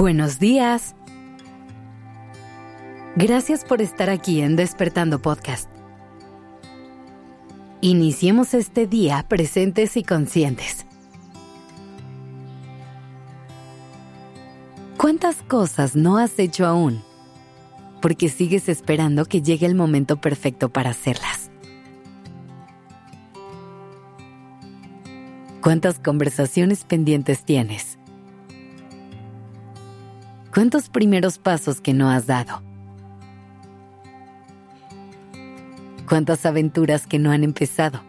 Buenos días. Gracias por estar aquí en Despertando Podcast. Iniciemos este día presentes y conscientes. ¿Cuántas cosas no has hecho aún? Porque sigues esperando que llegue el momento perfecto para hacerlas. ¿Cuántas conversaciones pendientes tienes? ¿Cuántos primeros pasos que no has dado? ¿Cuántas aventuras que no han empezado?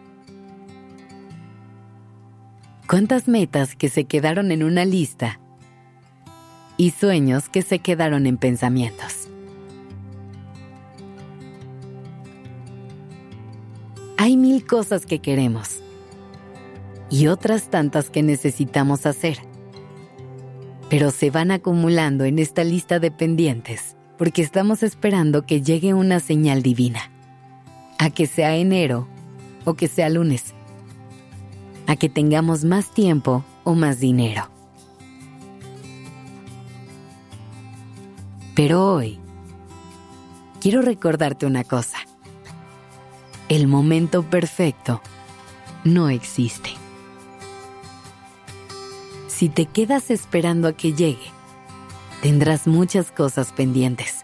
¿Cuántas metas que se quedaron en una lista y sueños que se quedaron en pensamientos? Hay mil cosas que queremos y otras tantas que necesitamos hacer pero se van acumulando en esta lista de pendientes porque estamos esperando que llegue una señal divina, a que sea enero o que sea lunes, a que tengamos más tiempo o más dinero. Pero hoy quiero recordarte una cosa. El momento perfecto no existe si te quedas esperando a que llegue, tendrás muchas cosas pendientes.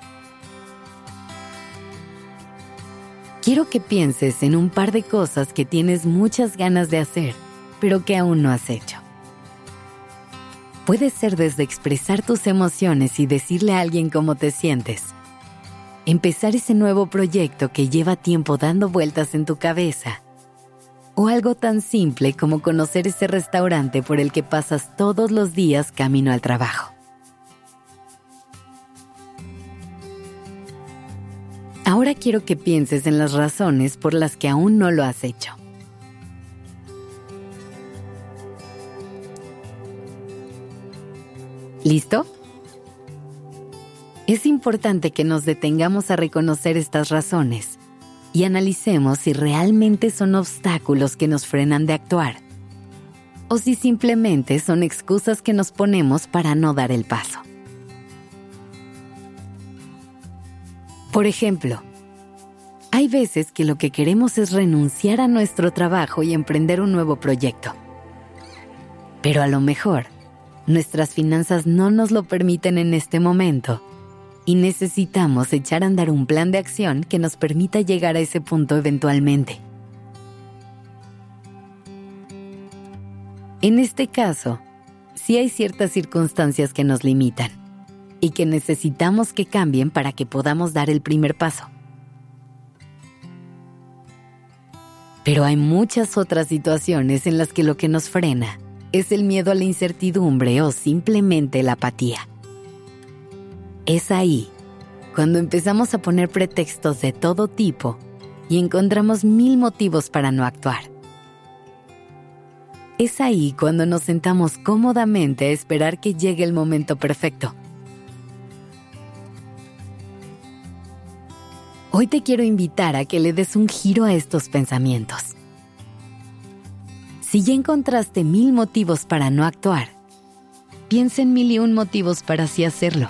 Quiero que pienses en un par de cosas que tienes muchas ganas de hacer, pero que aún no has hecho. Puede ser desde expresar tus emociones y decirle a alguien cómo te sientes, empezar ese nuevo proyecto que lleva tiempo dando vueltas en tu cabeza, o algo tan simple como conocer ese restaurante por el que pasas todos los días camino al trabajo. Ahora quiero que pienses en las razones por las que aún no lo has hecho. ¿Listo? Es importante que nos detengamos a reconocer estas razones y analicemos si realmente son obstáculos que nos frenan de actuar o si simplemente son excusas que nos ponemos para no dar el paso. Por ejemplo, hay veces que lo que queremos es renunciar a nuestro trabajo y emprender un nuevo proyecto. Pero a lo mejor, nuestras finanzas no nos lo permiten en este momento y necesitamos echar a andar un plan de acción que nos permita llegar a ese punto eventualmente. En este caso, sí hay ciertas circunstancias que nos limitan y que necesitamos que cambien para que podamos dar el primer paso. Pero hay muchas otras situaciones en las que lo que nos frena es el miedo a la incertidumbre o simplemente la apatía. Es ahí cuando empezamos a poner pretextos de todo tipo y encontramos mil motivos para no actuar. Es ahí cuando nos sentamos cómodamente a esperar que llegue el momento perfecto. Hoy te quiero invitar a que le des un giro a estos pensamientos. Si ya encontraste mil motivos para no actuar, piensa en mil y un motivos para sí hacerlo.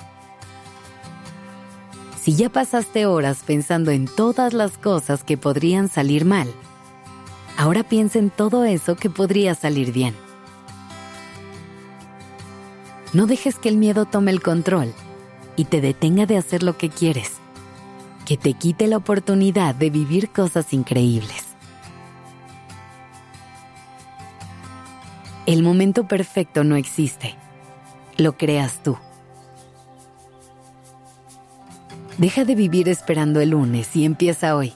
Si ya pasaste horas pensando en todas las cosas que podrían salir mal, ahora piensa en todo eso que podría salir bien. No dejes que el miedo tome el control y te detenga de hacer lo que quieres, que te quite la oportunidad de vivir cosas increíbles. El momento perfecto no existe, lo creas tú. Deja de vivir esperando el lunes y empieza hoy.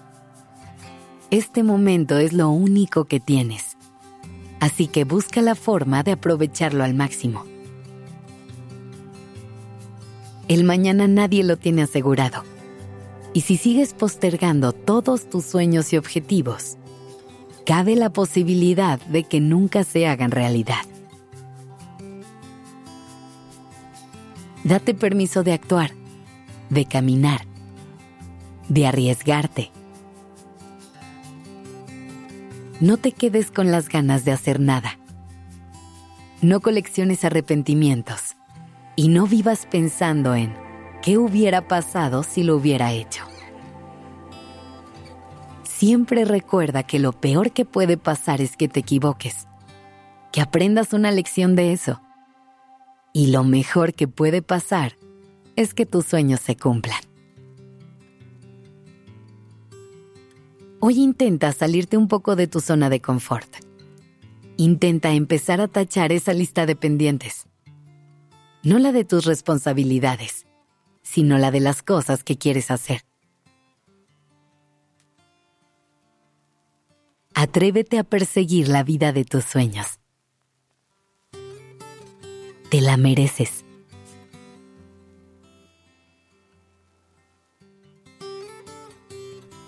Este momento es lo único que tienes, así que busca la forma de aprovecharlo al máximo. El mañana nadie lo tiene asegurado, y si sigues postergando todos tus sueños y objetivos, cabe la posibilidad de que nunca se hagan realidad. Date permiso de actuar de caminar, de arriesgarte. No te quedes con las ganas de hacer nada. No colecciones arrepentimientos. Y no vivas pensando en qué hubiera pasado si lo hubiera hecho. Siempre recuerda que lo peor que puede pasar es que te equivoques, que aprendas una lección de eso. Y lo mejor que puede pasar es que tus sueños se cumplan. Hoy intenta salirte un poco de tu zona de confort. Intenta empezar a tachar esa lista de pendientes. No la de tus responsabilidades, sino la de las cosas que quieres hacer. Atrévete a perseguir la vida de tus sueños. Te la mereces.